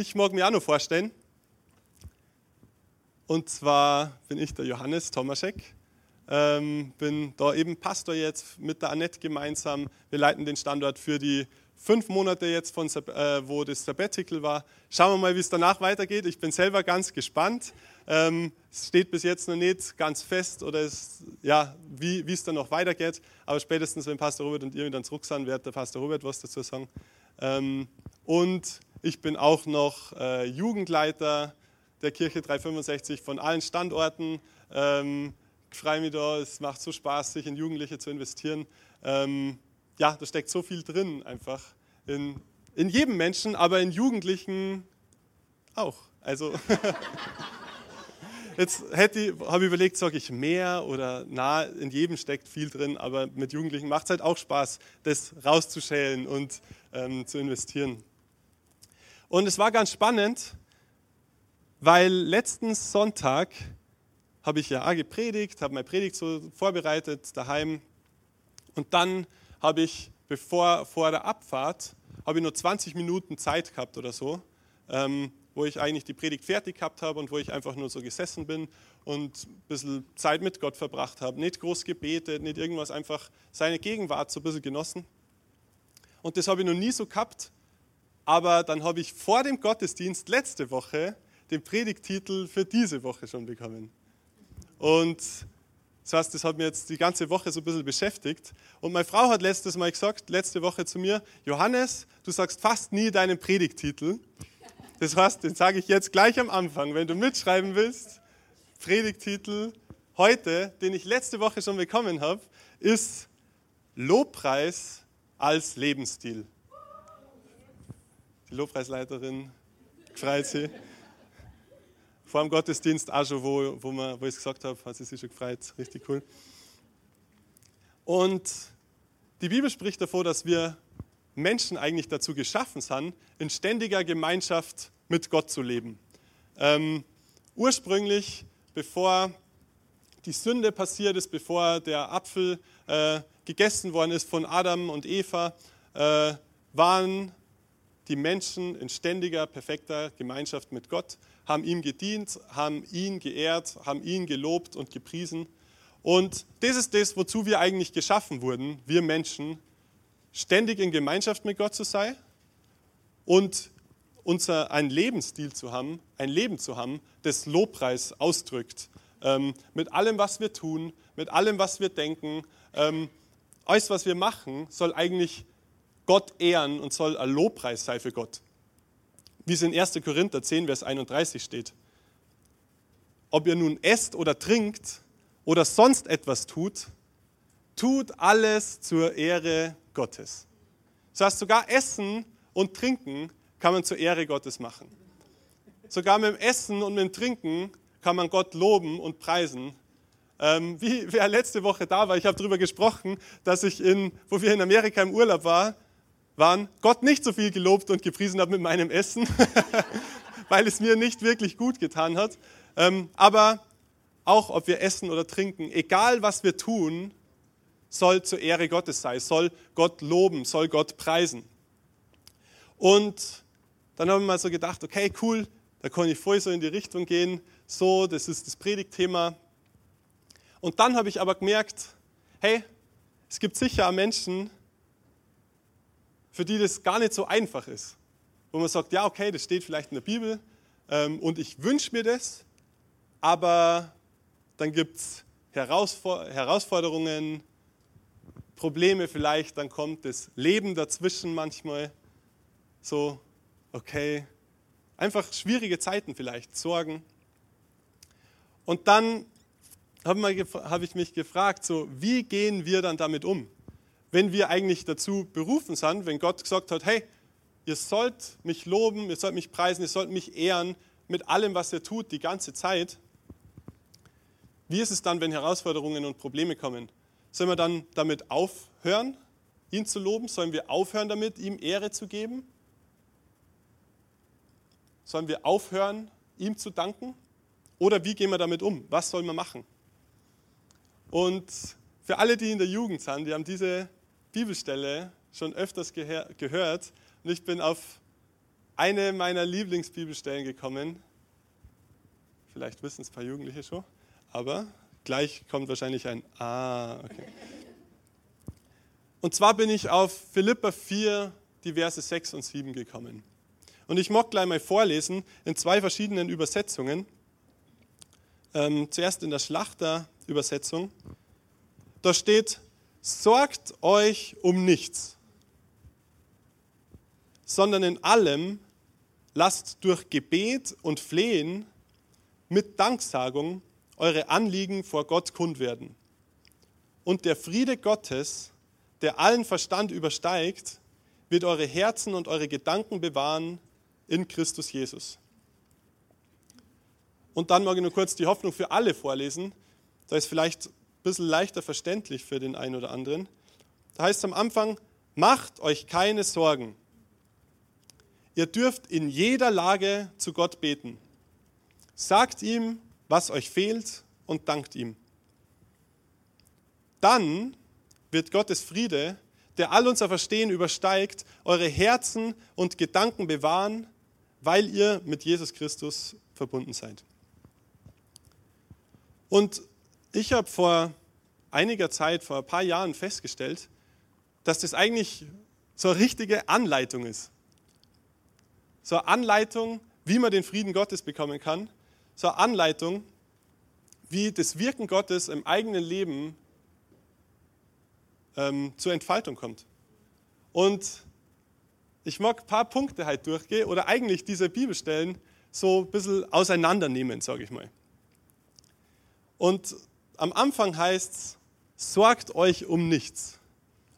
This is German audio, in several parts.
ich mag mir auch noch vorstellen. Und zwar bin ich der Johannes Tomaschek, ähm, bin da eben Pastor jetzt mit der Annette gemeinsam. Wir leiten den Standort für die fünf Monate jetzt, von, äh, wo das Sabbatical war. Schauen wir mal, wie es danach weitergeht. Ich bin selber ganz gespannt. Ähm, es steht bis jetzt noch nicht ganz fest oder es, ja, wie, wie es dann noch weitergeht. Aber spätestens, wenn Pastor Robert und ihr wieder zurück sind, wird der Pastor Robert was dazu sagen. Ähm, und ich bin auch noch äh, Jugendleiter der Kirche 365 von allen Standorten. Ähm, ich freue mich da, es macht so Spaß, sich in Jugendliche zu investieren. Ähm, ja, da steckt so viel drin einfach. In, in jedem Menschen, aber in Jugendlichen auch. Also jetzt hätte habe ich überlegt, sage ich mehr oder na, in jedem steckt viel drin, aber mit Jugendlichen macht es halt auch Spaß, das rauszuschälen und ähm, zu investieren. Und es war ganz spannend, weil letzten Sonntag habe ich ja gepredigt, habe meine Predigt so vorbereitet daheim. Und dann habe ich, bevor vor der Abfahrt, habe ich nur 20 Minuten Zeit gehabt oder so, ähm, wo ich eigentlich die Predigt fertig gehabt habe und wo ich einfach nur so gesessen bin und ein bisschen Zeit mit Gott verbracht habe. Nicht groß gebetet, nicht irgendwas, einfach seine Gegenwart so ein bisschen genossen. Und das habe ich noch nie so gehabt, aber dann habe ich vor dem Gottesdienst letzte Woche den Predigtitel für diese Woche schon bekommen. Und das heißt, das hat mir jetzt die ganze Woche so ein bisschen beschäftigt. Und meine Frau hat letztes Mal gesagt, letzte Woche zu mir, Johannes, du sagst fast nie deinen Predigtitel. Das heißt, den sage ich jetzt gleich am Anfang, wenn du mitschreiben willst. Predigtitel heute, den ich letzte Woche schon bekommen habe, ist Lobpreis als Lebensstil die Lobpreisleiterin gefreut sich. Vor dem Gottesdienst auch schon, wo, wo, man, wo ich es gesagt habe, hat sie sich schon gefreut. Richtig cool. Und die Bibel spricht davor, dass wir Menschen eigentlich dazu geschaffen sind, in ständiger Gemeinschaft mit Gott zu leben. Ähm, ursprünglich, bevor die Sünde passiert ist, bevor der Apfel äh, gegessen worden ist von Adam und Eva, äh, waren die Menschen in ständiger, perfekter Gemeinschaft mit Gott, haben ihm gedient, haben ihn geehrt, haben ihn gelobt und gepriesen. Und das ist das, wozu wir eigentlich geschaffen wurden, wir Menschen, ständig in Gemeinschaft mit Gott zu sein und unser, einen Lebensstil zu haben, ein Leben zu haben, das Lobpreis ausdrückt. Ähm, mit allem, was wir tun, mit allem, was wir denken, ähm, alles, was wir machen, soll eigentlich Gott ehren und soll ein Lobpreis sein für Gott. Wie es in 1. Korinther 10, Vers 31 steht. Ob ihr nun esst oder trinkt oder sonst etwas tut, tut alles zur Ehre Gottes. Das heißt, sogar Essen und Trinken kann man zur Ehre Gottes machen. Sogar mit dem Essen und mit dem Trinken kann man Gott loben und preisen. Ähm, wie wer letzte Woche da war, ich habe darüber gesprochen, dass ich, in, wo wir in Amerika im Urlaub waren, waren, Gott nicht so viel gelobt und gepriesen habe mit meinem Essen, weil es mir nicht wirklich gut getan hat. Ähm, aber auch ob wir essen oder trinken, egal was wir tun, soll zur Ehre Gottes sein, soll Gott loben, soll Gott preisen. Und dann haben wir mal so gedacht, okay, cool, da kann ich voll so in die Richtung gehen, so, das ist das Predigtthema. Und dann habe ich aber gemerkt, hey, es gibt sicher Menschen, für die das gar nicht so einfach ist. Wo man sagt, ja, okay, das steht vielleicht in der Bibel ähm, und ich wünsche mir das, aber dann gibt es Herausforderungen, Probleme vielleicht, dann kommt das Leben dazwischen manchmal. So, okay, einfach schwierige Zeiten vielleicht, Sorgen. Und dann habe hab ich mich gefragt, so, wie gehen wir dann damit um? Wenn wir eigentlich dazu berufen sind, wenn Gott gesagt hat, hey, ihr sollt mich loben, ihr sollt mich preisen, ihr sollt mich ehren mit allem, was er tut, die ganze Zeit, wie ist es dann, wenn Herausforderungen und Probleme kommen? Sollen wir dann damit aufhören, ihn zu loben? Sollen wir aufhören damit, ihm Ehre zu geben? Sollen wir aufhören, ihm zu danken? Oder wie gehen wir damit um? Was sollen wir machen? Und für alle, die in der Jugend sind, die haben diese Bibelstelle schon öfters gehört. Und ich bin auf eine meiner Lieblingsbibelstellen gekommen. Vielleicht wissen es ein paar Jugendliche schon, aber gleich kommt wahrscheinlich ein Ah. Okay. Und zwar bin ich auf Philippa 4, die Verse 6 und 7 gekommen. Und ich mag gleich mal vorlesen in zwei verschiedenen Übersetzungen. Ähm, zuerst in der Schlachter-Übersetzung. Da steht, sorgt euch um nichts, sondern in allem lasst durch Gebet und Flehen mit Danksagung eure Anliegen vor Gott kund werden. Und der Friede Gottes, der allen Verstand übersteigt, wird eure Herzen und eure Gedanken bewahren in Christus Jesus. Und dann mag ich nur kurz die Hoffnung für alle vorlesen. Da ist vielleicht bisschen leichter verständlich für den einen oder anderen. Da heißt es am Anfang, macht euch keine Sorgen. Ihr dürft in jeder Lage zu Gott beten. Sagt ihm, was euch fehlt und dankt ihm. Dann wird Gottes Friede, der all unser Verstehen übersteigt, eure Herzen und Gedanken bewahren, weil ihr mit Jesus Christus verbunden seid. Und ich habe vor einiger Zeit, vor ein paar Jahren festgestellt, dass das eigentlich so eine richtige Anleitung ist. So eine Anleitung, wie man den Frieden Gottes bekommen kann. So eine Anleitung, wie das Wirken Gottes im eigenen Leben ähm, zur Entfaltung kommt. Und ich mag ein paar Punkte halt durchgehen oder eigentlich diese Bibelstellen so ein bisschen auseinandernehmen, sage ich mal. Und am Anfang heißt es, sorgt euch um nichts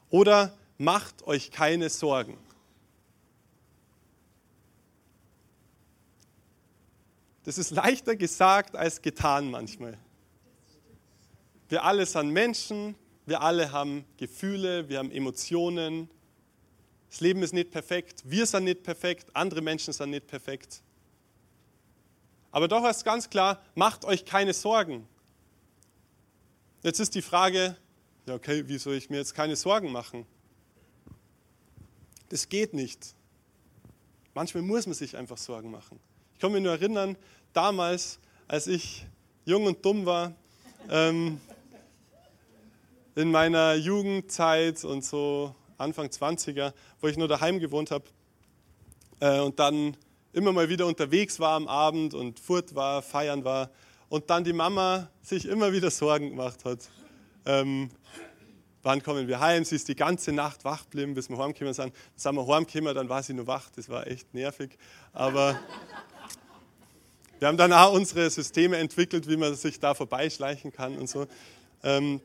oder macht euch keine Sorgen. Das ist leichter gesagt als getan manchmal. Wir alle sind Menschen, wir alle haben Gefühle, wir haben Emotionen. Das Leben ist nicht perfekt, wir sind nicht perfekt, andere Menschen sind nicht perfekt. Aber doch ist ganz klar, macht euch keine Sorgen. Jetzt ist die Frage, ja okay, wie soll ich mir jetzt keine Sorgen machen? Das geht nicht. Manchmal muss man sich einfach Sorgen machen. Ich kann mich nur erinnern, damals, als ich jung und dumm war, ähm, in meiner Jugendzeit und so Anfang 20er, wo ich nur daheim gewohnt habe äh, und dann immer mal wieder unterwegs war am Abend und furt war, feiern war und dann die Mama sich immer wieder Sorgen gemacht hat. Ähm, wann kommen wir heim? Sie ist die ganze Nacht wach geblieben, bis wir heimgekommen sind. Dann sind wir heimgekommen, dann war sie nur wach. Das war echt nervig. Aber wir haben dann auch unsere Systeme entwickelt, wie man sich da vorbeischleichen kann und so. Ähm,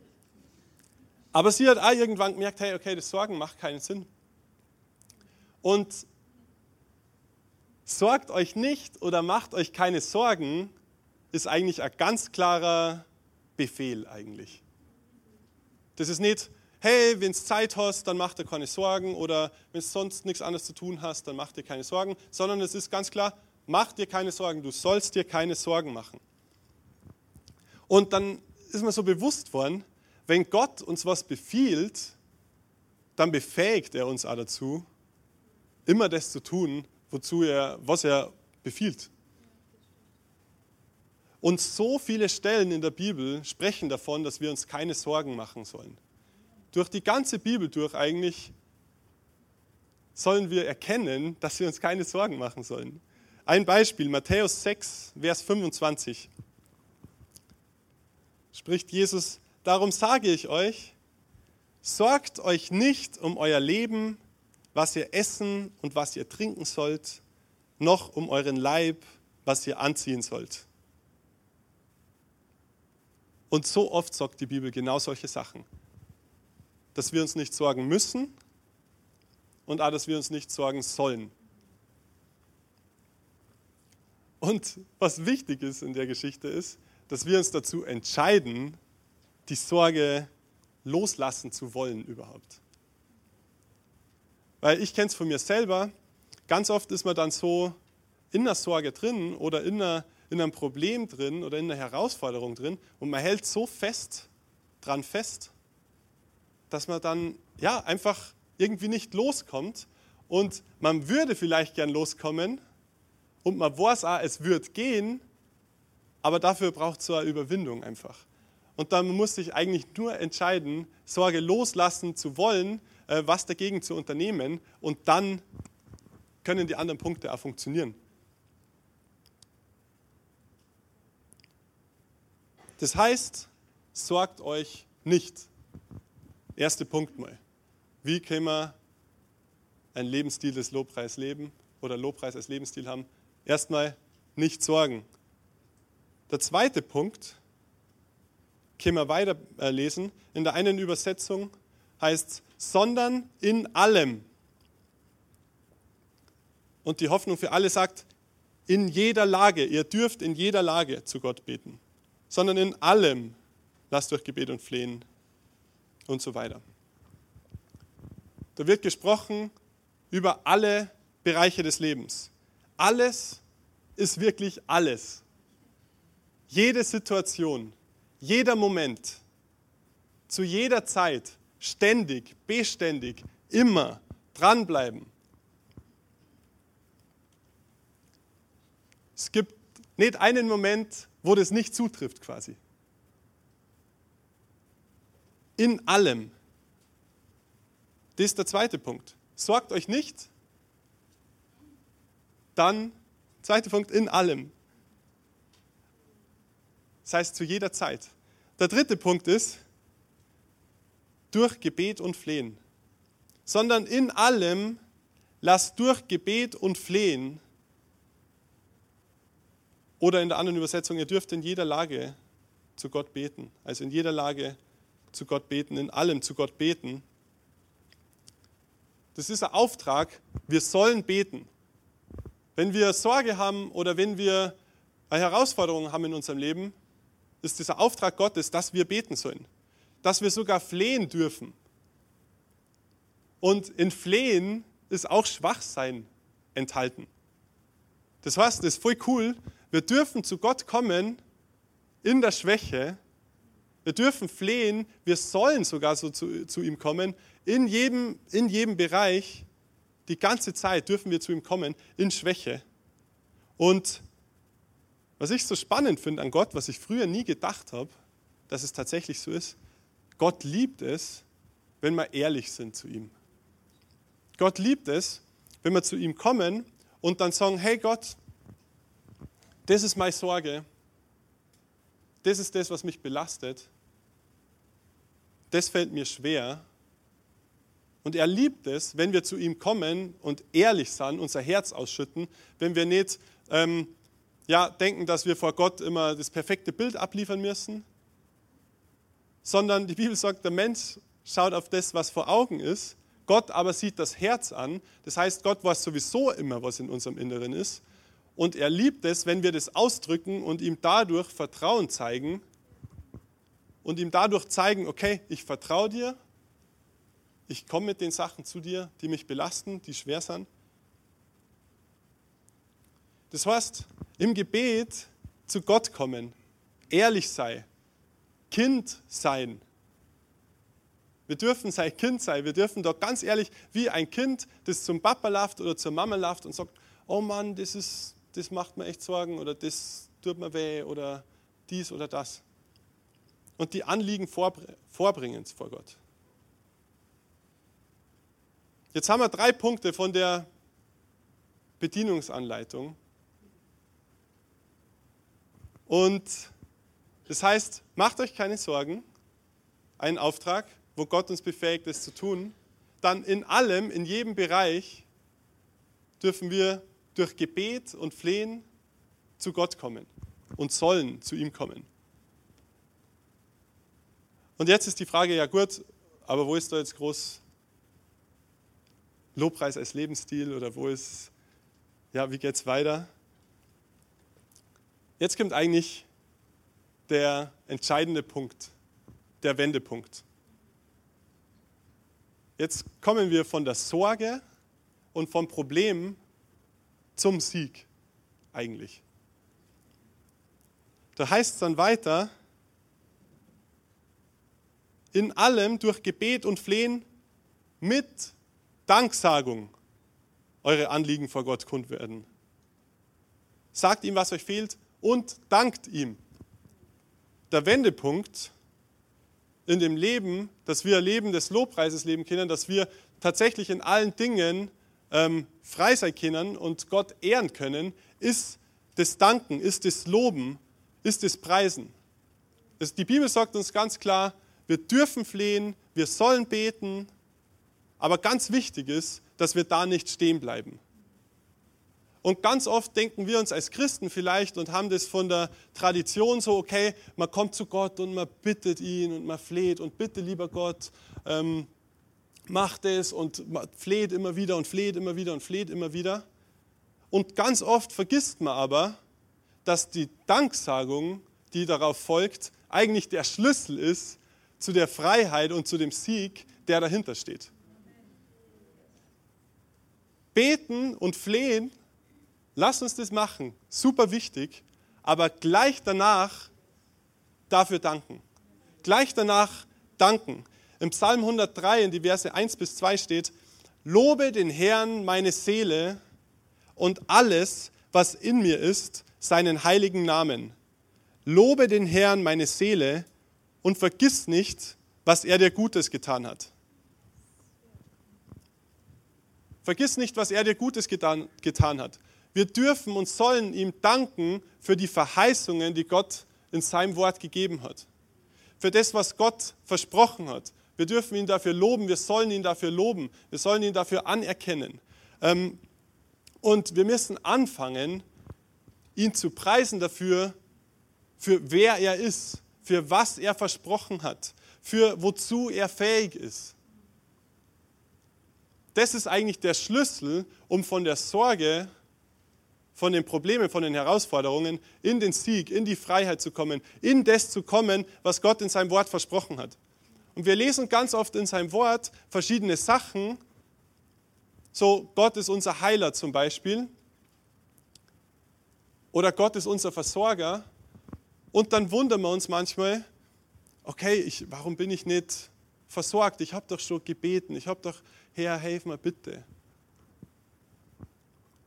aber sie hat auch irgendwann gemerkt, hey, okay, das Sorgen macht keinen Sinn. Und sorgt euch nicht oder macht euch keine Sorgen, ist eigentlich ein ganz klarer Befehl eigentlich. Das ist nicht, hey, wenn du Zeit hast, dann mach dir keine Sorgen oder wenn du sonst nichts anderes zu tun hast, dann mach dir keine Sorgen, sondern es ist ganz klar, mach dir keine Sorgen, du sollst dir keine Sorgen machen. Und dann ist mir so bewusst worden, wenn Gott uns was befiehlt, dann befähigt er uns auch dazu, immer das zu tun, wozu er, was er befiehlt. Und so viele Stellen in der Bibel sprechen davon, dass wir uns keine Sorgen machen sollen. Durch die ganze Bibel durch eigentlich sollen wir erkennen, dass wir uns keine Sorgen machen sollen. Ein Beispiel, Matthäus 6, Vers 25. Spricht Jesus, darum sage ich euch, sorgt euch nicht um euer Leben, was ihr essen und was ihr trinken sollt, noch um euren Leib, was ihr anziehen sollt. Und so oft sagt die Bibel genau solche Sachen. Dass wir uns nicht sorgen müssen und auch, dass wir uns nicht sorgen sollen. Und was wichtig ist in der Geschichte ist, dass wir uns dazu entscheiden, die Sorge loslassen zu wollen überhaupt. Weil ich kenne es von mir selber, ganz oft ist man dann so in der Sorge drin oder in, einer, in einem Problem drin oder in einer Herausforderung drin und man hält so fest dran fest, dass man dann ja einfach irgendwie nicht loskommt und man würde vielleicht gern loskommen und man weiß auch, es wird gehen, aber dafür braucht es so eine Überwindung einfach. Und dann muss sich eigentlich nur entscheiden, Sorge loslassen zu wollen, äh, was dagegen zu unternehmen und dann können die anderen Punkte auch funktionieren. Das heißt, sorgt euch nicht. Erster Punkt mal. Wie können wir ein Lebensstil des Lobpreis leben oder Lobpreis als Lebensstil haben? Erstmal nicht sorgen. Der zweite Punkt, können wir weiterlesen. In der einen Übersetzung heißt es, sondern in allem. Und die Hoffnung für alle sagt, in jeder Lage, ihr dürft in jeder Lage zu Gott beten, sondern in allem lasst durch Gebet und Flehen und so weiter. Da wird gesprochen über alle Bereiche des Lebens. Alles ist wirklich alles. Jede Situation, jeder Moment, zu jeder Zeit, ständig, beständig, immer dranbleiben. Es gibt nicht einen Moment, wo das nicht zutrifft quasi. In allem. Das ist der zweite Punkt. Sorgt euch nicht. Dann, zweiter Punkt, in allem. Das heißt zu jeder Zeit. Der dritte Punkt ist, durch Gebet und Flehen. Sondern in allem lasst durch Gebet und Flehen oder in der anderen Übersetzung, ihr dürft in jeder Lage zu Gott beten. Also in jeder Lage zu Gott beten, in allem zu Gott beten. Das ist ein Auftrag, wir sollen beten. Wenn wir Sorge haben oder wenn wir eine Herausforderung haben in unserem Leben, ist dieser Auftrag Gottes, dass wir beten sollen. Dass wir sogar flehen dürfen. Und in Flehen ist auch Schwachsein enthalten. Das heißt, das ist voll cool. Wir dürfen zu Gott kommen in der Schwäche. Wir dürfen flehen. Wir sollen sogar so zu, zu ihm kommen. In jedem, in jedem Bereich, die ganze Zeit dürfen wir zu ihm kommen in Schwäche. Und was ich so spannend finde an Gott, was ich früher nie gedacht habe, dass es tatsächlich so ist, Gott liebt es, wenn wir ehrlich sind zu ihm. Gott liebt es, wenn wir zu ihm kommen und dann sagen, hey Gott, das ist meine Sorge, das ist das, was mich belastet, das fällt mir schwer. Und er liebt es, wenn wir zu ihm kommen und ehrlich sind, unser Herz ausschütten, wenn wir nicht ähm, ja, denken, dass wir vor Gott immer das perfekte Bild abliefern müssen, sondern die Bibel sagt, der Mensch schaut auf das, was vor Augen ist, Gott aber sieht das Herz an. Das heißt, Gott weiß sowieso immer, was in unserem Inneren ist. Und er liebt es, wenn wir das ausdrücken und ihm dadurch Vertrauen zeigen und ihm dadurch zeigen, okay, ich vertraue dir, ich komme mit den Sachen zu dir, die mich belasten, die schwer sind. Das heißt, im Gebet zu Gott kommen, ehrlich sein, Kind sein. Wir dürfen sein Kind sein. Wir dürfen doch ganz ehrlich, wie ein Kind, das zum Papa läuft oder zur Mama läuft und sagt, oh Mann, das, ist, das macht mir echt Sorgen oder das tut mir weh oder dies oder das. Und die Anliegen vorbringen vor Gott. Jetzt haben wir drei Punkte von der Bedienungsanleitung. Und das heißt, macht euch keine Sorgen, ein Auftrag, wo Gott uns befähigt, es zu tun, dann in allem, in jedem Bereich dürfen wir durch Gebet und Flehen zu Gott kommen und sollen zu ihm kommen. Und jetzt ist die Frage, ja gut, aber wo ist da jetzt groß Lobpreis als Lebensstil oder wo ist, ja, wie geht es weiter? Jetzt kommt eigentlich der entscheidende Punkt, der Wendepunkt. Jetzt kommen wir von der Sorge und vom Problem zum Sieg eigentlich. Da heißt es dann weiter, in allem durch Gebet und Flehen mit Danksagung eure Anliegen vor Gott kund werden. Sagt ihm, was euch fehlt und dankt ihm. Der Wendepunkt in dem Leben, dass wir Leben des Lobpreises leben können, dass wir tatsächlich in allen Dingen ähm, frei sein können und Gott ehren können, ist das Danken, ist das Loben, ist das Preisen. Das, die Bibel sagt uns ganz klar, wir dürfen flehen, wir sollen beten, aber ganz wichtig ist, dass wir da nicht stehen bleiben. Und ganz oft denken wir uns als Christen vielleicht und haben das von der Tradition so, okay, man kommt zu Gott und man bittet ihn und man fleht und bitte lieber Gott, ähm, macht es und fleht immer wieder und fleht immer wieder und fleht immer wieder. Und ganz oft vergisst man aber, dass die Danksagung, die darauf folgt, eigentlich der Schlüssel ist zu der Freiheit und zu dem Sieg, der dahinter steht. Beten und flehen, lass uns das machen, super wichtig, aber gleich danach dafür danken. Gleich danach danken. Im Psalm 103 in die Verse 1 bis 2 steht, Lobe den Herrn meine Seele und alles, was in mir ist, seinen heiligen Namen. Lobe den Herrn meine Seele und vergiss nicht, was er dir Gutes getan hat. Vergiss nicht, was er dir Gutes getan, getan hat. Wir dürfen und sollen ihm danken für die Verheißungen, die Gott in seinem Wort gegeben hat. Für das, was Gott versprochen hat. Wir dürfen ihn dafür loben, wir sollen ihn dafür loben, wir sollen ihn dafür anerkennen. Ähm, und wir müssen anfangen, ihn zu preisen dafür, für wer er ist, für was er versprochen hat, für wozu er fähig ist das ist eigentlich der Schlüssel, um von der Sorge, von den Problemen, von den Herausforderungen in den Sieg, in die Freiheit zu kommen, in das zu kommen, was Gott in seinem Wort versprochen hat. Und wir lesen ganz oft in seinem Wort verschiedene Sachen. So, Gott ist unser Heiler zum Beispiel. Oder Gott ist unser Versorger. Und dann wundern wir uns manchmal, okay, ich, warum bin ich nicht versorgt? Ich habe doch schon gebeten, ich habe doch Herr, hilf mir bitte.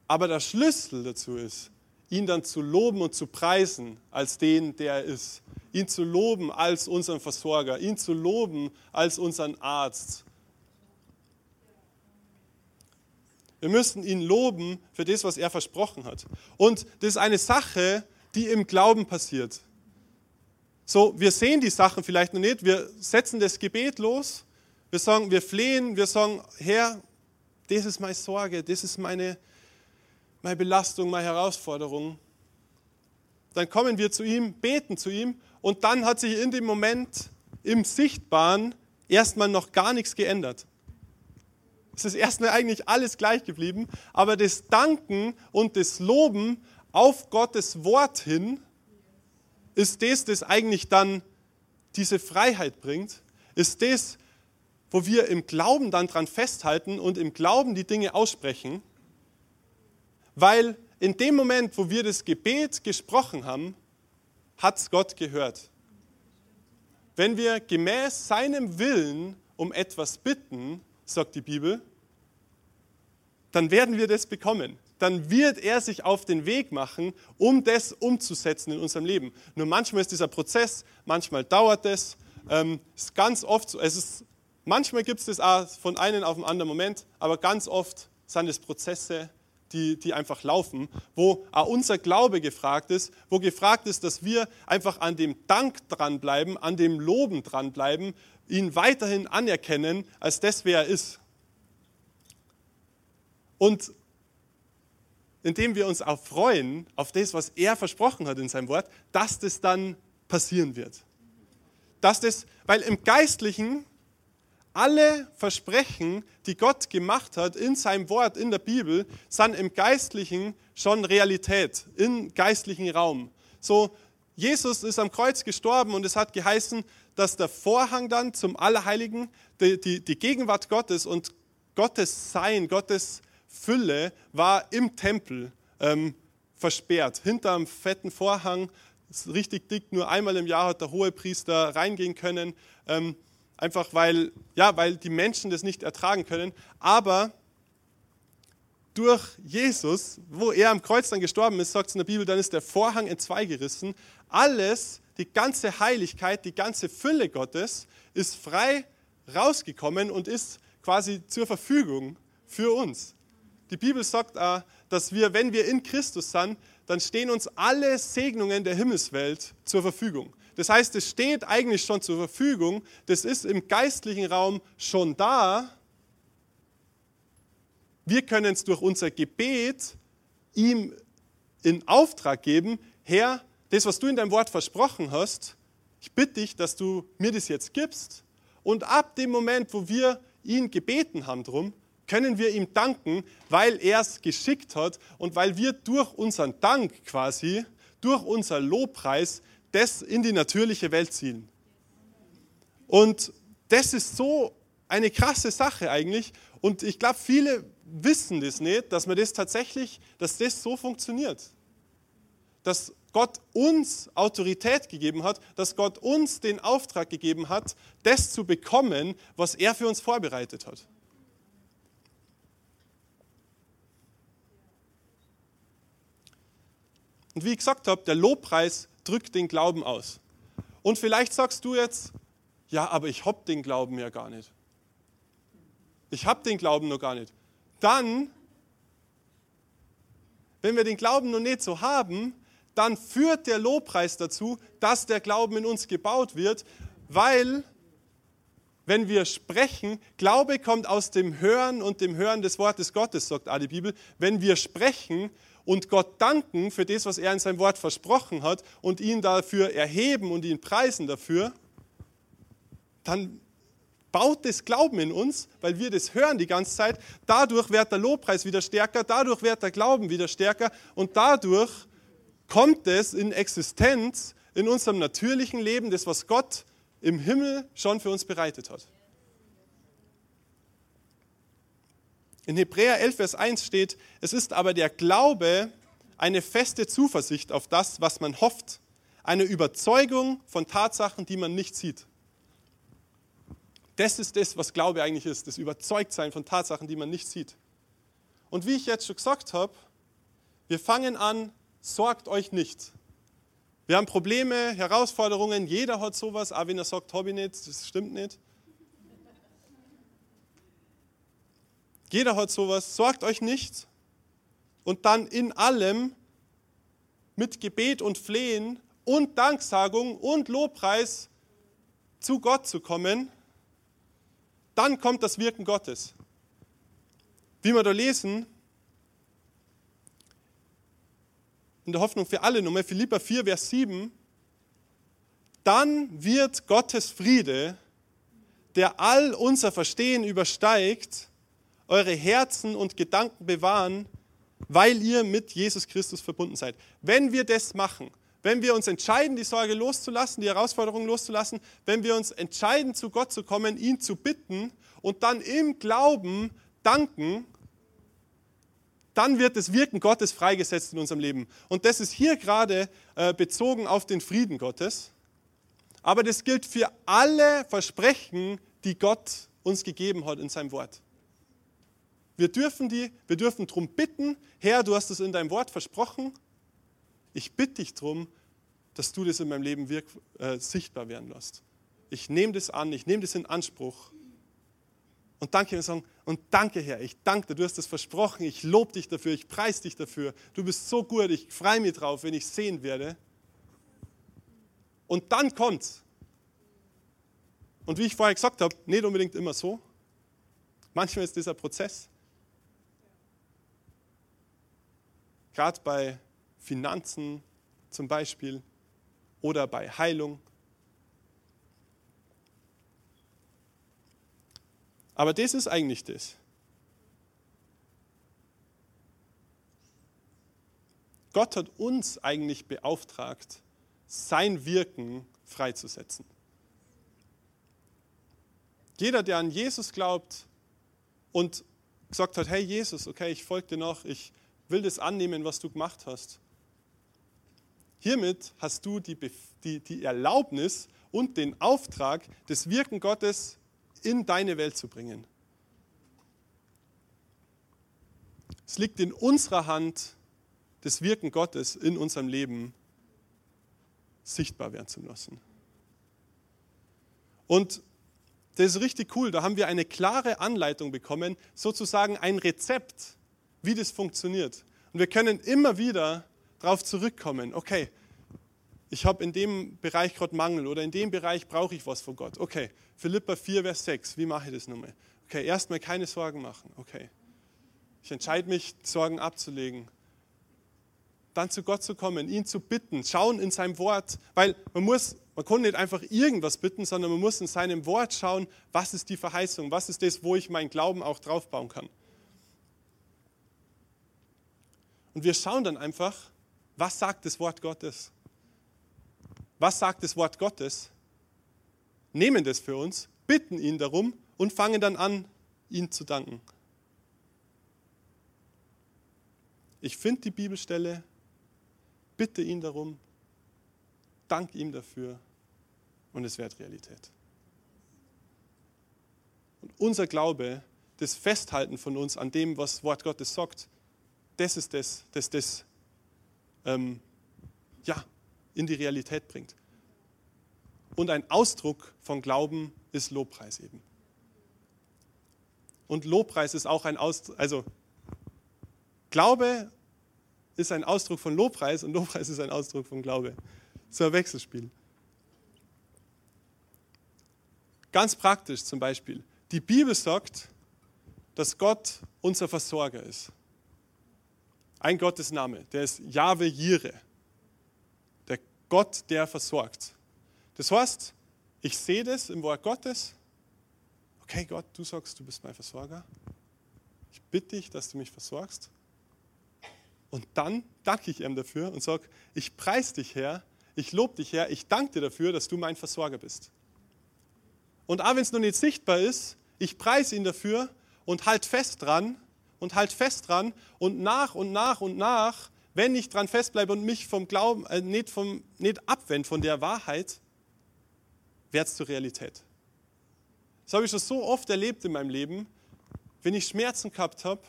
Aber der Schlüssel dazu ist, ihn dann zu loben und zu preisen als den, der er ist. Ihn zu loben als unseren Versorger, ihn zu loben als unseren Arzt. Wir müssen ihn loben für das, was er versprochen hat. Und das ist eine Sache, die im Glauben passiert. So, wir sehen die Sachen vielleicht noch nicht, wir setzen das Gebet los wir sagen, wir flehen, wir sagen, Herr, das ist meine Sorge, das ist meine, meine Belastung, meine Herausforderung. Dann kommen wir zu ihm, beten zu ihm und dann hat sich in dem Moment im Sichtbaren erstmal noch gar nichts geändert. Es ist erstmal eigentlich alles gleich geblieben, aber das Danken und das Loben auf Gottes Wort hin ist das, das eigentlich dann diese Freiheit bringt, ist das, wo wir im Glauben dann dran festhalten und im Glauben die Dinge aussprechen, weil in dem Moment, wo wir das Gebet gesprochen haben, hat Gott gehört. Wenn wir gemäß seinem Willen um etwas bitten, sagt die Bibel, dann werden wir das bekommen. Dann wird er sich auf den Weg machen, um das umzusetzen in unserem Leben. Nur manchmal ist dieser Prozess, manchmal dauert es. Ähm, ist ganz oft so, es ist Manchmal gibt es das auch von einem auf den anderen Moment, aber ganz oft sind es Prozesse, die, die einfach laufen, wo auch unser Glaube gefragt ist, wo gefragt ist, dass wir einfach an dem Dank dranbleiben, an dem Loben dranbleiben, ihn weiterhin anerkennen, als das, wer er ist. Und indem wir uns auch freuen auf das, was er versprochen hat in seinem Wort, dass das dann passieren wird. Dass das, weil im Geistlichen alle Versprechen, die Gott gemacht hat in seinem Wort, in der Bibel, sind im Geistlichen schon Realität, im geistlichen Raum. So, Jesus ist am Kreuz gestorben und es hat geheißen, dass der Vorhang dann zum Allerheiligen, die, die, die Gegenwart Gottes und Gottes Sein, Gottes Fülle war im Tempel ähm, versperrt, hinterm fetten Vorhang, richtig dick, nur einmal im Jahr hat der Hohepriester reingehen können, ähm, einfach weil, ja, weil die Menschen das nicht ertragen können. Aber durch Jesus, wo er am Kreuz dann gestorben ist, sagt es in der Bibel, dann ist der Vorhang entzwei gerissen. Alles, die ganze Heiligkeit, die ganze Fülle Gottes ist frei rausgekommen und ist quasi zur Verfügung für uns. Die Bibel sagt auch, dass wir, wenn wir in Christus sind, dann stehen uns alle Segnungen der Himmelswelt zur Verfügung. Das heißt, es steht eigentlich schon zur Verfügung, das ist im geistlichen Raum schon da. Wir können es durch unser Gebet ihm in Auftrag geben, Herr, das, was du in deinem Wort versprochen hast, ich bitte dich, dass du mir das jetzt gibst. Und ab dem Moment, wo wir ihn gebeten haben drum, können wir ihm danken, weil er es geschickt hat und weil wir durch unseren Dank quasi, durch unser Lobpreis, das in die natürliche Welt ziehen. Und das ist so eine krasse Sache eigentlich. Und ich glaube, viele wissen das nicht, dass man das tatsächlich, dass das so funktioniert. Dass Gott uns Autorität gegeben hat, dass Gott uns den Auftrag gegeben hat, das zu bekommen, was er für uns vorbereitet hat. Und wie ich gesagt habe, der Lobpreis drückt den Glauben aus. Und vielleicht sagst du jetzt, ja, aber ich habe den Glauben ja gar nicht. Ich habe den Glauben noch gar nicht. Dann, wenn wir den Glauben noch nicht so haben, dann führt der Lobpreis dazu, dass der Glauben in uns gebaut wird, weil wenn wir sprechen, Glaube kommt aus dem Hören und dem Hören des Wortes Gottes, sagt die Bibel. Wenn wir sprechen, und Gott danken für das, was er in seinem Wort versprochen hat und ihn dafür erheben und ihn preisen dafür, dann baut das Glauben in uns, weil wir das hören die ganze Zeit. Dadurch wird der Lobpreis wieder stärker, dadurch wird der Glauben wieder stärker und dadurch kommt es in Existenz in unserem natürlichen Leben, das, was Gott im Himmel schon für uns bereitet hat. In Hebräer 11, Vers 1 steht, es ist aber der Glaube eine feste Zuversicht auf das, was man hofft, eine Überzeugung von Tatsachen, die man nicht sieht. Das ist das, was Glaube eigentlich ist, das Überzeugtsein von Tatsachen, die man nicht sieht. Und wie ich jetzt schon gesagt habe, wir fangen an, sorgt euch nicht. Wir haben Probleme, Herausforderungen, jeder hat sowas, aber wenn er sagt, habe ich nicht, das stimmt nicht. Jeder hat sowas. Sorgt euch nicht. Und dann in allem mit Gebet und Flehen und Danksagung und Lobpreis zu Gott zu kommen. Dann kommt das Wirken Gottes. Wie wir da lesen, in der Hoffnung für alle Nummer, Philippa 4, Vers 7, dann wird Gottes Friede, der all unser Verstehen übersteigt, eure Herzen und Gedanken bewahren, weil ihr mit Jesus Christus verbunden seid. Wenn wir das machen, wenn wir uns entscheiden, die Sorge loszulassen, die Herausforderung loszulassen, wenn wir uns entscheiden, zu Gott zu kommen, ihn zu bitten und dann im Glauben danken, dann wird das Wirken Gottes freigesetzt in unserem Leben. Und das ist hier gerade äh, bezogen auf den Frieden Gottes. Aber das gilt für alle Versprechen, die Gott uns gegeben hat in seinem Wort. Wir dürfen die, wir dürfen darum bitten, Herr, du hast es in deinem Wort versprochen. Ich bitte dich darum, dass du das in meinem Leben wirk, äh, sichtbar werden lässt. Ich nehme das an, ich nehme das in Anspruch. Und danke, wir sagen, und danke, Herr, ich danke dir, du hast das versprochen, ich lobe dich dafür, ich preise dich dafür. Du bist so gut, ich freue mich drauf, wenn ich sehen werde. Und dann kommt's. Und wie ich vorher gesagt habe, nicht unbedingt immer so. Manchmal ist dieser Prozess. Gerade bei Finanzen zum Beispiel oder bei Heilung. Aber das ist eigentlich das. Gott hat uns eigentlich beauftragt, sein Wirken freizusetzen. Jeder, der an Jesus glaubt und gesagt hat, hey Jesus, okay, ich folge dir noch, ich will das annehmen, was du gemacht hast. Hiermit hast du die, die, die Erlaubnis und den Auftrag, das Wirken Gottes in deine Welt zu bringen. Es liegt in unserer Hand, das Wirken Gottes in unserem Leben sichtbar werden zu lassen. Und das ist richtig cool, da haben wir eine klare Anleitung bekommen, sozusagen ein Rezept, wie das funktioniert. Und wir können immer wieder darauf zurückkommen, okay, ich habe in dem Bereich gerade Mangel oder in dem Bereich brauche ich was von Gott. Okay, Philippa 4, Vers 6, wie mache ich das nochmal? Okay, erstmal keine Sorgen machen. Okay, ich entscheide mich, Sorgen abzulegen. Dann zu Gott zu kommen, ihn zu bitten, schauen in seinem Wort, weil man muss, man kann nicht einfach irgendwas bitten, sondern man muss in seinem Wort schauen, was ist die Verheißung, was ist das, wo ich meinen Glauben auch draufbauen kann. Und wir schauen dann einfach, was sagt das Wort Gottes? Was sagt das Wort Gottes? Nehmen das für uns, bitten ihn darum und fangen dann an, ihn zu danken. Ich finde die Bibelstelle, bitte ihn darum, dank ihm dafür und es wird Realität. Und unser Glaube, das Festhalten von uns an dem, was Wort Gottes sagt, das ist das, das das ähm, ja, in die Realität bringt. Und ein Ausdruck von Glauben ist Lobpreis eben. Und Lobpreis ist auch ein Ausdruck, also Glaube ist ein Ausdruck von Lobpreis und Lobpreis ist ein Ausdruck von Glaube. So ein Wechselspiel. Ganz praktisch zum Beispiel. Die Bibel sagt, dass Gott unser Versorger ist. Ein Gottesname, der ist Jahwe Jire. Der Gott, der versorgt. Das heißt, ich sehe das im Wort Gottes. Okay, Gott, du sagst, du bist mein Versorger. Ich bitte dich, dass du mich versorgst. Und dann danke ich ihm dafür und sage, ich preise dich, Herr, ich lobe dich, Herr, ich danke dir dafür, dass du mein Versorger bist. Und auch wenn es noch nicht sichtbar ist, ich preise ihn dafür und halt fest dran und halt fest dran und nach und nach und nach, wenn ich dran festbleibe und mich vom Glauben äh, nicht, vom, nicht abwende von der Wahrheit, wird es zur Realität. Das habe ich schon so oft erlebt in meinem Leben, wenn ich Schmerzen gehabt habe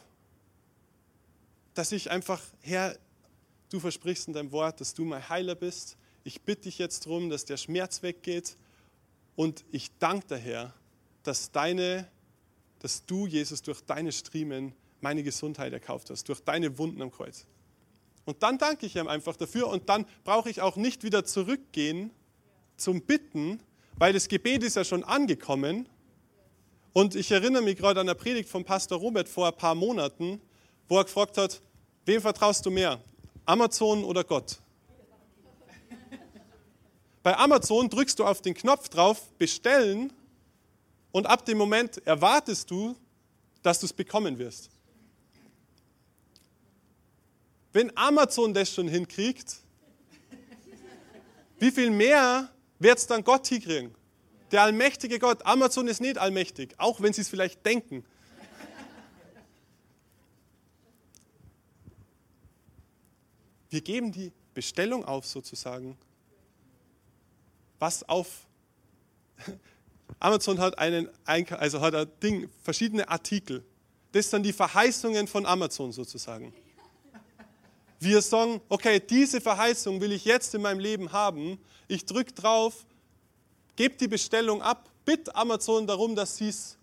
dass ich einfach, Herr, du versprichst in deinem Wort, dass du mein Heiler bist. Ich bitte dich jetzt darum, dass der Schmerz weggeht. Und ich danke dir, Herr, dass, deine, dass du, Jesus, durch deine Striemen meine Gesundheit erkauft hast, durch deine Wunden am Kreuz. Und dann danke ich ihm einfach dafür und dann brauche ich auch nicht wieder zurückgehen zum Bitten, weil das Gebet ist ja schon angekommen. Und ich erinnere mich gerade an der Predigt von Pastor Robert vor ein paar Monaten, wo er gefragt hat, wem vertraust du mehr, Amazon oder Gott? Bei Amazon drückst du auf den Knopf drauf, bestellen, und ab dem Moment erwartest du, dass du es bekommen wirst. Wenn Amazon das schon hinkriegt, wie viel mehr wird es dann Gott hinkriegen? Der allmächtige Gott. Amazon ist nicht allmächtig, auch wenn sie es vielleicht denken. Wir geben die Bestellung auf sozusagen. Was auf Amazon hat einen also hat ein Ding, verschiedene Artikel. Das sind die Verheißungen von Amazon sozusagen. Wir sagen, okay, diese Verheißung will ich jetzt in meinem Leben haben. Ich drücke drauf, gebe die Bestellung ab, bitte Amazon darum, dass sie es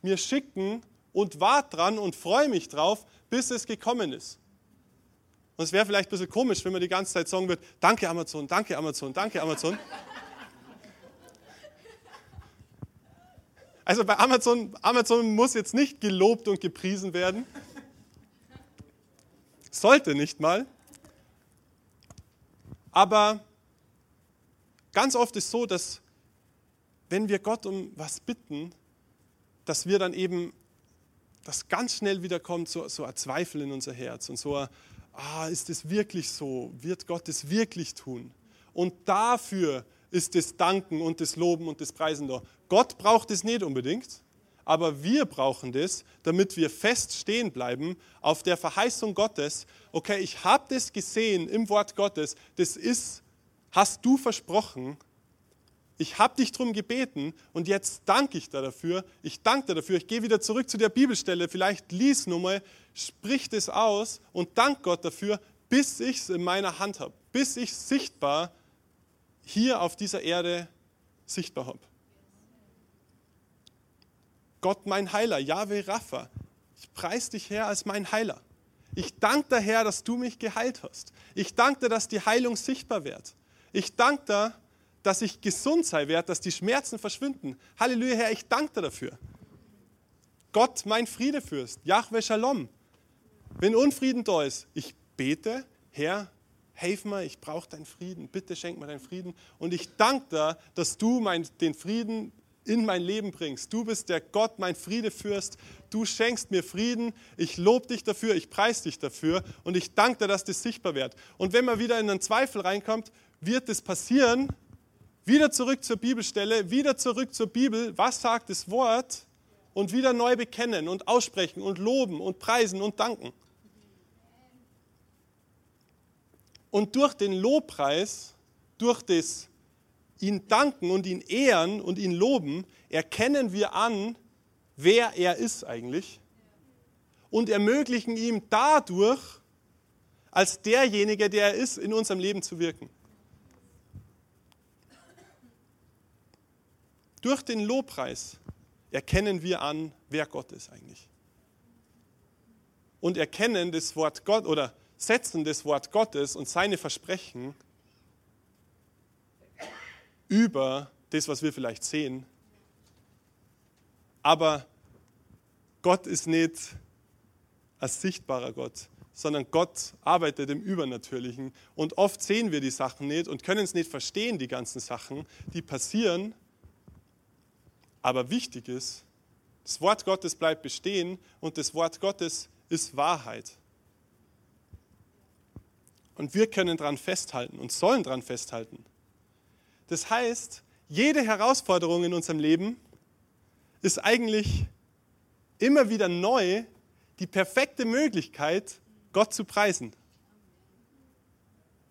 mir schicken und warte dran und freue mich drauf, bis es gekommen ist. Und es wäre vielleicht ein bisschen komisch, wenn man die ganze Zeit sagen würde, danke Amazon, danke Amazon, danke Amazon. Also bei Amazon, Amazon muss jetzt nicht gelobt und gepriesen werden. Sollte nicht mal. Aber ganz oft ist so, dass wenn wir Gott um was bitten, dass wir dann eben, dass ganz schnell wieder kommt so, so ein Zweifel in unser Herz und so ein, ah, ist es wirklich so? Wird Gott es wirklich tun? Und dafür ist das Danken und das Loben und das Preisen da. Gott braucht es nicht unbedingt, aber wir brauchen das, damit wir fest stehen bleiben auf der Verheißung Gottes. Okay, ich habe das gesehen im Wort Gottes, das ist, hast du versprochen. Ich habe dich darum gebeten und jetzt danke ich dir dafür. Ich danke dir dafür. Ich gehe wieder zurück zu der Bibelstelle. Vielleicht lies nochmal, sprich das aus und dank Gott dafür, bis ich es in meiner Hand habe, bis ich sichtbar hier auf dieser Erde sichtbar habe. Gott mein Heiler, Yahweh Rapha, ich preise dich Herr als mein Heiler. Ich danke dir, Herr, dass du mich geheilt hast. Ich danke dir, dass die Heilung sichtbar wird. Ich danke dir, dass ich gesund sei werde, dass die Schmerzen verschwinden. Halleluja, Herr, ich danke dir dafür. Gott, mein Friedefürst, Yahweh Shalom. Wenn Unfrieden da ist, ich bete, Herr, hilf mir, ich brauche deinen Frieden, bitte schenk mir deinen Frieden. Und ich danke dir, dass du mein, den Frieden in mein Leben bringst. Du bist der Gott, mein Friedefürst. Du schenkst mir Frieden. Ich lobe dich dafür, ich preise dich dafür und ich danke dir, dass das sichtbar wird. Und wenn man wieder in einen Zweifel reinkommt, wird das passieren. Wieder zurück zur Bibelstelle, wieder zurück zur Bibel. Was sagt das Wort? Und wieder neu bekennen und aussprechen und loben und preisen und danken. Und durch den Lobpreis, durch das ihn danken und ihn ehren und ihn loben, erkennen wir an, wer er ist eigentlich und ermöglichen ihm dadurch, als derjenige, der er ist, in unserem Leben zu wirken. Durch den Lobpreis erkennen wir an, wer Gott ist eigentlich. Und erkennen das Wort Gott oder setzen das Wort Gottes und seine Versprechen über das, was wir vielleicht sehen. Aber Gott ist nicht ein sichtbarer Gott, sondern Gott arbeitet im Übernatürlichen. Und oft sehen wir die Sachen nicht und können es nicht verstehen, die ganzen Sachen, die passieren. Aber wichtig ist, das Wort Gottes bleibt bestehen und das Wort Gottes ist Wahrheit. Und wir können daran festhalten und sollen daran festhalten. Das heißt, jede Herausforderung in unserem Leben ist eigentlich immer wieder neu die perfekte Möglichkeit, Gott zu preisen.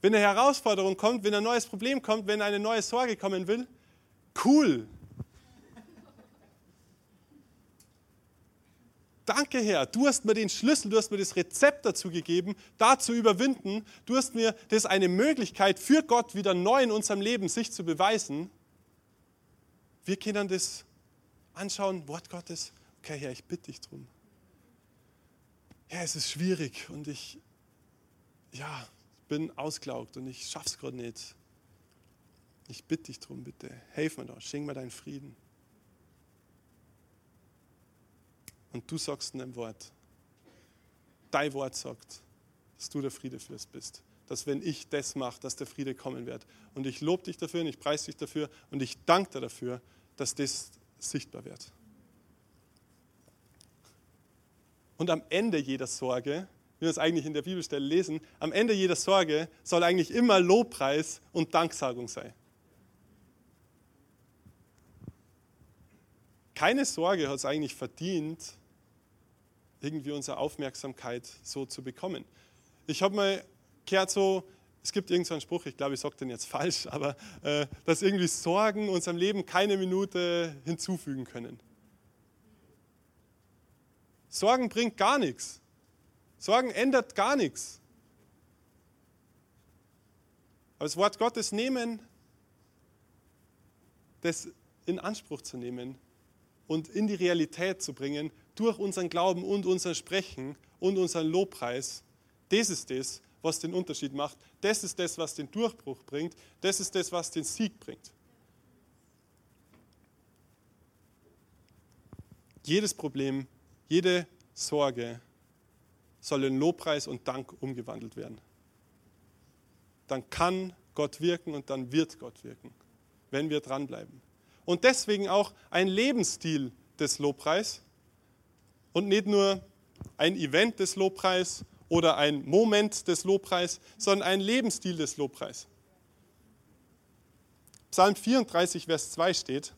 Wenn eine Herausforderung kommt, wenn ein neues Problem kommt, wenn eine neue Sorge kommen will, cool, Danke, Herr, du hast mir den Schlüssel, du hast mir das Rezept dazu gegeben, da zu überwinden. Du hast mir das eine Möglichkeit für Gott wieder neu in unserem Leben sich zu beweisen. Wir können das anschauen, Wort Gottes. Okay, Herr, ich bitte dich drum. Ja, es ist schwierig und ich, ja, bin ausgelaugt und ich schaff's gerade nicht. Ich bitte dich drum, bitte, helf mir da, schenk mir deinen Frieden. Und du sagst in deinem Wort, dein Wort sagt, dass du der Friedefürst bist. Dass wenn ich das mache, dass der Friede kommen wird. Und ich lobe dich dafür und ich preise dich dafür und ich danke dir dafür, dass das sichtbar wird. Und am Ende jeder Sorge, wie wir es eigentlich in der Bibelstelle lesen, am Ende jeder Sorge soll eigentlich immer Lobpreis und Danksagung sein. Keine Sorge hat es eigentlich verdient, irgendwie unsere Aufmerksamkeit so zu bekommen. Ich habe mal gehört so, es gibt irgendeinen so Spruch, ich glaube, ich sage den jetzt falsch, aber äh, dass irgendwie Sorgen unserem Leben keine Minute hinzufügen können. Sorgen bringt gar nichts. Sorgen ändert gar nichts. Aber das Wort Gottes nehmen, das in Anspruch zu nehmen und in die Realität zu bringen, durch unseren Glauben und unser Sprechen und unseren Lobpreis, das ist das, was den Unterschied macht. Das ist das, was den Durchbruch bringt. Das ist das, was den Sieg bringt. Jedes Problem, jede Sorge soll in Lobpreis und Dank umgewandelt werden. Dann kann Gott wirken und dann wird Gott wirken, wenn wir dranbleiben. Und deswegen auch ein Lebensstil des Lobpreis, und nicht nur ein Event des Lobpreis oder ein Moment des Lobpreis, sondern ein Lebensstil des Lobpreis. Psalm 34, Vers 2 steht,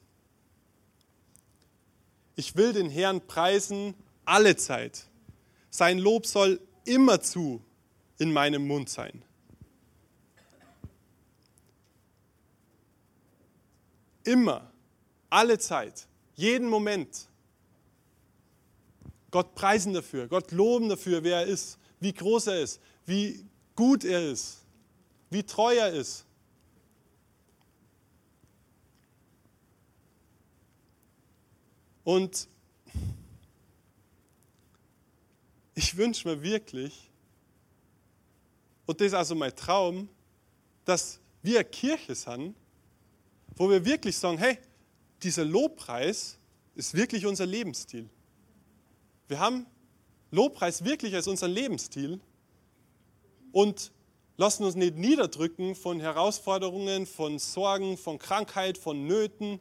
ich will den Herrn preisen alle Zeit. Sein Lob soll immerzu in meinem Mund sein. Immer, alle Zeit, jeden Moment. Gott preisen dafür, Gott loben dafür, wer er ist, wie groß er ist, wie gut er ist, wie treu er ist. Und ich wünsche mir wirklich, und das ist also mein Traum, dass wir eine Kirche sind, wo wir wirklich sagen, hey, dieser Lobpreis ist wirklich unser Lebensstil. Wir haben Lobpreis wirklich als unseren Lebensstil und lassen uns nicht niederdrücken von Herausforderungen, von Sorgen, von Krankheit, von Nöten,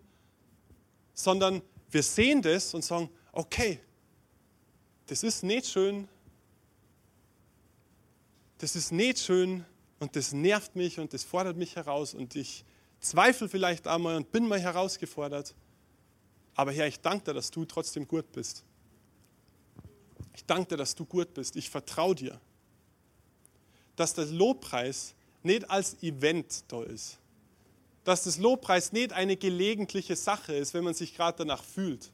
sondern wir sehen das und sagen, okay, das ist nicht schön, das ist nicht schön und das nervt mich und das fordert mich heraus und ich zweifle vielleicht einmal und bin mal herausgefordert. Aber Herr, ich danke dir, dass du trotzdem gut bist. Ich danke dir, dass du gut bist. Ich vertraue dir, dass der Lobpreis nicht als Event da ist. Dass das Lobpreis nicht eine gelegentliche Sache ist, wenn man sich gerade danach fühlt.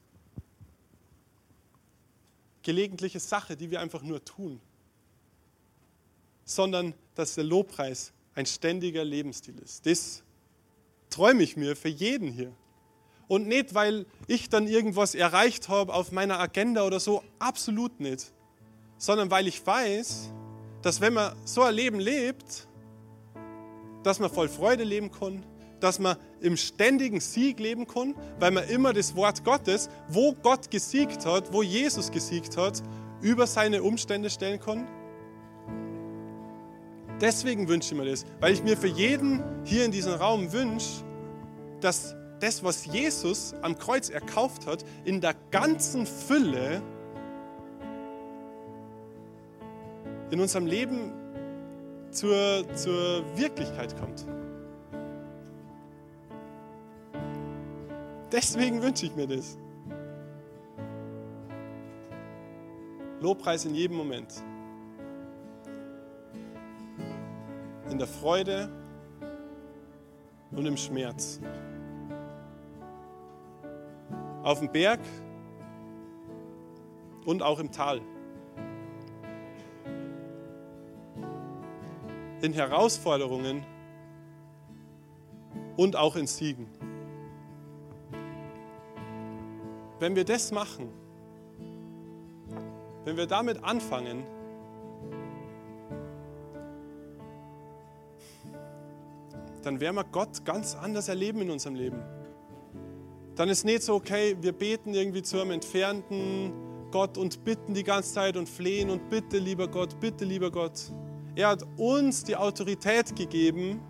Gelegentliche Sache, die wir einfach nur tun. Sondern dass der Lobpreis ein ständiger Lebensstil ist. Das träume ich mir für jeden hier. Und nicht, weil ich dann irgendwas erreicht habe auf meiner Agenda oder so, absolut nicht. Sondern weil ich weiß, dass wenn man so ein Leben lebt, dass man voll Freude leben kann, dass man im ständigen Sieg leben kann, weil man immer das Wort Gottes, wo Gott gesiegt hat, wo Jesus gesiegt hat, über seine Umstände stellen kann. Deswegen wünsche ich mir das, weil ich mir für jeden hier in diesem Raum wünsche, dass das, was Jesus am Kreuz erkauft hat, in der ganzen Fülle in unserem Leben zur, zur Wirklichkeit kommt. Deswegen wünsche ich mir das. Lobpreis in jedem Moment. In der Freude und im Schmerz auf dem Berg und auch im Tal. In Herausforderungen und auch in Siegen. Wenn wir das machen, wenn wir damit anfangen, dann werden wir Gott ganz anders erleben in unserem Leben dann ist nicht so, okay, wir beten irgendwie zu einem entfernten Gott und bitten die ganze Zeit und flehen und bitte, lieber Gott, bitte, lieber Gott. Er hat uns die Autorität gegeben,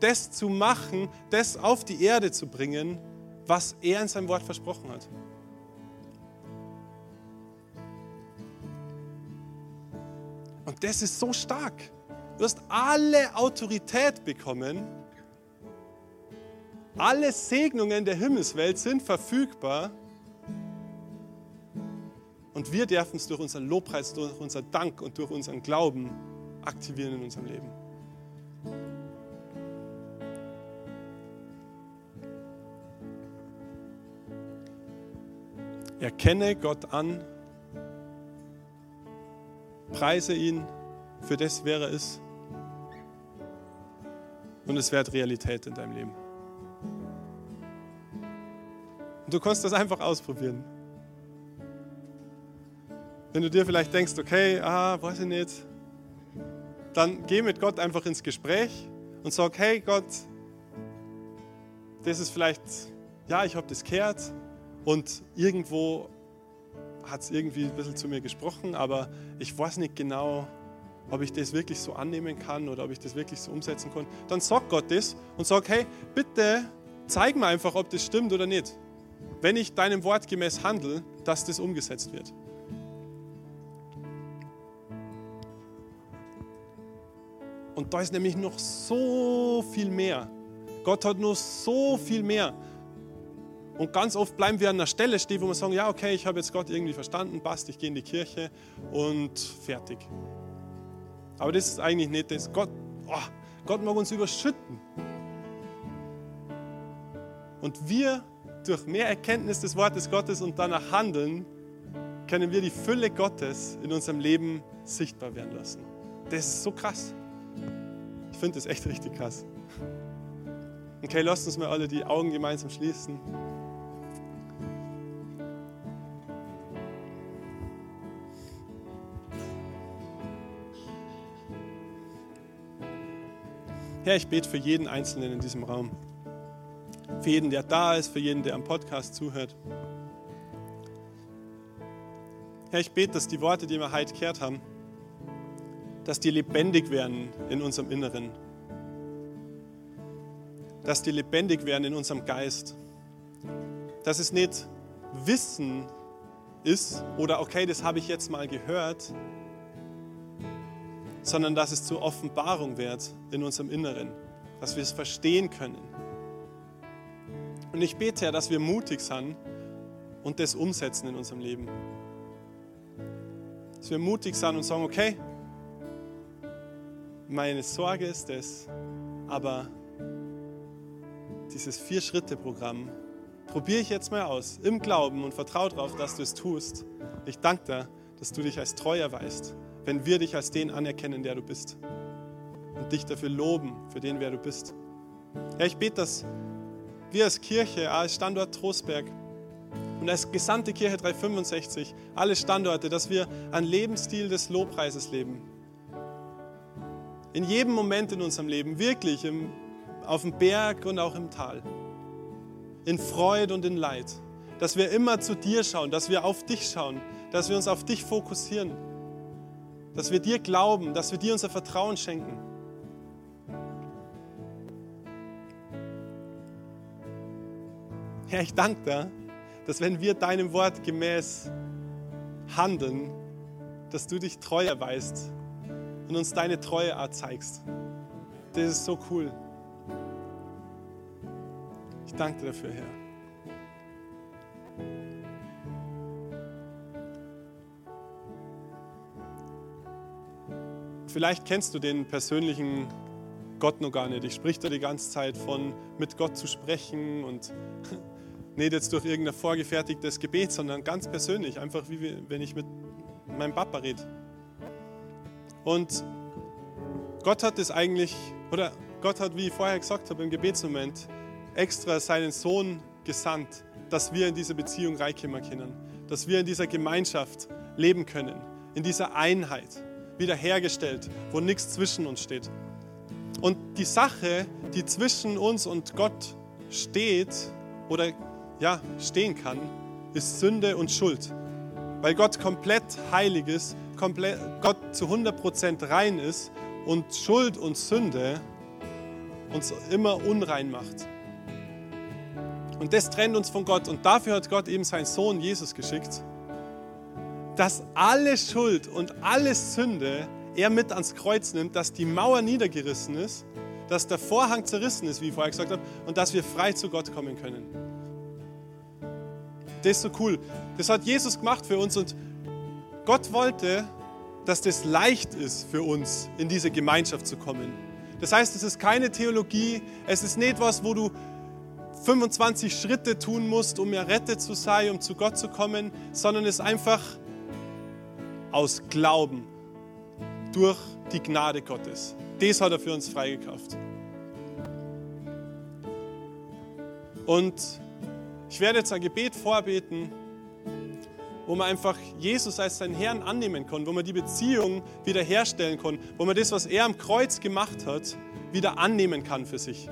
das zu machen, das auf die Erde zu bringen, was er in seinem Wort versprochen hat. Und das ist so stark. Du hast alle Autorität bekommen, alle Segnungen der Himmelswelt sind verfügbar. Und wir dürfen es durch unseren Lobpreis, durch unseren Dank und durch unseren Glauben aktivieren in unserem Leben. Erkenne Gott an, preise ihn für das, wer er ist. Und es wird Realität in deinem Leben. Du kannst das einfach ausprobieren. Wenn du dir vielleicht denkst, okay, ah, weiß ich nicht, dann geh mit Gott einfach ins Gespräch und sag, hey Gott, das ist vielleicht, ja, ich habe das gehört und irgendwo hat es irgendwie ein bisschen zu mir gesprochen, aber ich weiß nicht genau, ob ich das wirklich so annehmen kann oder ob ich das wirklich so umsetzen kann. Dann sag Gott das und sag, hey, bitte zeig mir einfach, ob das stimmt oder nicht wenn ich deinem Wort gemäß handle, dass das umgesetzt wird. Und da ist nämlich noch so viel mehr. Gott hat nur so viel mehr. Und ganz oft bleiben wir an einer Stelle stehen, wo wir sagen, ja, okay, ich habe jetzt Gott irgendwie verstanden, passt, ich gehe in die Kirche und fertig. Aber das ist eigentlich nicht das. Gott, oh, Gott mag uns überschütten. Und wir, durch mehr Erkenntnis des Wortes Gottes und danach handeln, können wir die Fülle Gottes in unserem Leben sichtbar werden lassen. Das ist so krass. Ich finde das echt richtig krass. Okay, lasst uns mal alle die Augen gemeinsam schließen. Herr, ich bete für jeden Einzelnen in diesem Raum. Für jeden, der da ist, für jeden, der am Podcast zuhört. Herr, ich bete, dass die Worte, die wir heute gehört haben, dass die lebendig werden in unserem Inneren. Dass die lebendig werden in unserem Geist. Dass es nicht Wissen ist oder okay, das habe ich jetzt mal gehört, sondern dass es zur Offenbarung wird in unserem Inneren, dass wir es verstehen können. Und ich bete, Herr, dass wir mutig sind und das umsetzen in unserem Leben. Dass wir mutig sind und sagen, okay, meine Sorge ist das, aber dieses Vier-Schritte-Programm probiere ich jetzt mal aus, im Glauben und vertraue darauf, dass du es tust. Ich danke dir, dass du dich als treu erweist wenn wir dich als den anerkennen, der du bist. Und dich dafür loben, für den, wer du bist. Herr, ich bete, dass wir als Kirche, als Standort Trostberg und als gesamte Kirche 365, alle Standorte, dass wir einen Lebensstil des Lobpreises leben. In jedem Moment in unserem Leben, wirklich, im, auf dem Berg und auch im Tal. In Freude und in Leid. Dass wir immer zu dir schauen, dass wir auf dich schauen, dass wir uns auf dich fokussieren dass wir dir glauben, dass wir dir unser Vertrauen schenken. Herr, ich danke dir, dass wenn wir deinem Wort gemäß handeln, dass du dich treu erweist und uns deine Treue zeigst. Das ist so cool. Ich danke dir dafür, Herr. Vielleicht kennst du den persönlichen Gott noch gar nicht. Ich sprich da die ganze Zeit von, mit Gott zu sprechen und nicht jetzt durch irgendein vorgefertigtes Gebet, sondern ganz persönlich, einfach wie wenn ich mit meinem Papa rede. Und Gott hat es eigentlich, oder Gott hat, wie ich vorher gesagt habe, im Gebetsmoment extra seinen Sohn gesandt, dass wir in dieser Beziehung reinkommen können, dass wir in dieser Gemeinschaft leben können, in dieser Einheit wiederhergestellt, wo nichts zwischen uns steht. Und die Sache, die zwischen uns und Gott steht oder ja, stehen kann, ist Sünde und Schuld. Weil Gott komplett heilig ist, komplett, Gott zu 100% rein ist und Schuld und Sünde uns immer unrein macht. Und das trennt uns von Gott. Und dafür hat Gott eben seinen Sohn Jesus geschickt, dass alle Schuld und alle Sünde er mit ans Kreuz nimmt, dass die Mauer niedergerissen ist, dass der Vorhang zerrissen ist, wie ich vorher gesagt habe, und dass wir frei zu Gott kommen können. Das ist so cool. Das hat Jesus gemacht für uns und Gott wollte, dass das leicht ist für uns, in diese Gemeinschaft zu kommen. Das heißt, es ist keine Theologie, es ist nicht was, wo du 25 Schritte tun musst, um errettet zu sein, um zu Gott zu kommen, sondern es ist einfach aus Glauben durch die Gnade Gottes. Das hat er für uns freigekauft. Und ich werde jetzt ein Gebet vorbeten, wo man einfach Jesus als seinen Herrn annehmen kann, wo man die Beziehung wiederherstellen kann, wo man das, was er am Kreuz gemacht hat, wieder annehmen kann für sich.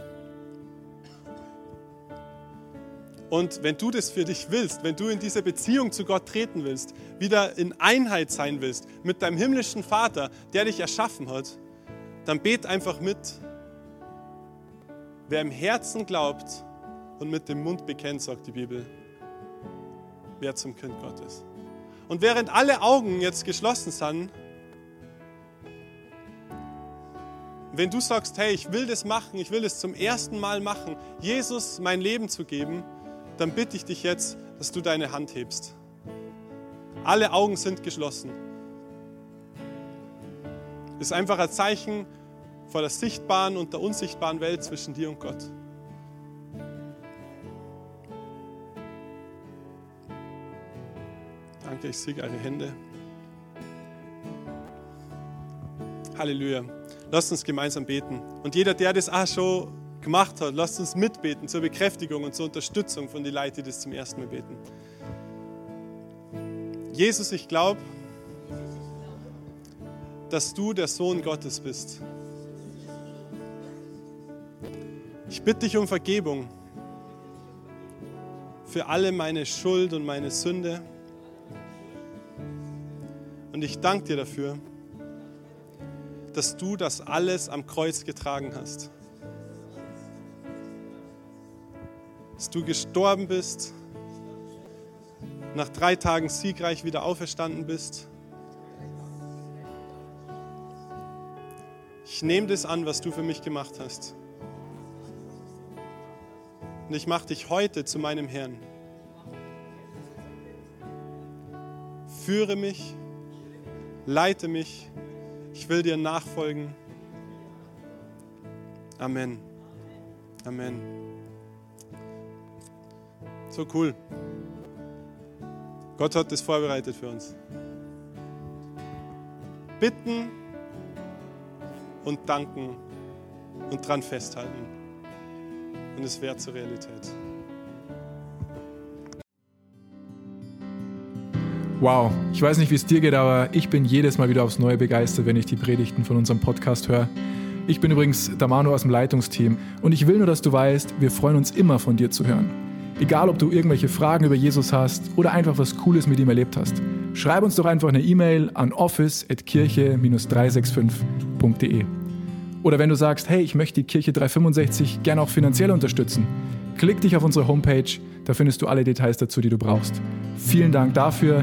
Und wenn du das für dich willst, wenn du in diese Beziehung zu Gott treten willst, wieder in Einheit sein willst mit deinem himmlischen Vater, der dich erschaffen hat, dann bet einfach mit. Wer im Herzen glaubt und mit dem Mund bekennt, sagt die Bibel, wer zum Kind Gottes. Und während alle Augen jetzt geschlossen sind, wenn du sagst, hey, ich will das machen, ich will es zum ersten Mal machen, Jesus mein Leben zu geben, dann bitte ich dich jetzt, dass du deine Hand hebst. Alle Augen sind geschlossen. Ist einfach ein Zeichen vor der sichtbaren und der unsichtbaren Welt zwischen dir und Gott. Danke, ich sehe eure Hände. Halleluja. Lasst uns gemeinsam beten. Und jeder, der das auch schon gemacht hat, lasst uns mitbeten zur Bekräftigung und zur Unterstützung von den Leuten, die das zum ersten Mal beten. Jesus, ich glaube, dass du der Sohn Gottes bist. Ich bitte dich um Vergebung für alle meine Schuld und meine Sünde. Und ich danke dir dafür, dass du das alles am Kreuz getragen hast. Dass du gestorben bist, nach drei Tagen siegreich wieder auferstanden bist. Ich nehme das an, was du für mich gemacht hast. Und ich mache dich heute zu meinem Herrn. Führe mich, leite mich, ich will dir nachfolgen. Amen. Amen. So cool. Gott hat das vorbereitet für uns. Bitten und danken und dran festhalten. Und es wird zur Realität. Wow, ich weiß nicht, wie es dir geht, aber ich bin jedes Mal wieder aufs Neue begeistert, wenn ich die Predigten von unserem Podcast höre. Ich bin übrigens der Manu aus dem Leitungsteam und ich will nur, dass du weißt, wir freuen uns immer von dir zu hören. Egal, ob du irgendwelche Fragen über Jesus hast oder einfach was Cooles mit ihm erlebt hast. Schreib uns doch einfach eine E-Mail an office.kirche-365.de. Oder wenn du sagst, hey, ich möchte die Kirche 365 gerne auch finanziell unterstützen, klick dich auf unsere Homepage, da findest du alle Details dazu, die du brauchst. Vielen Dank dafür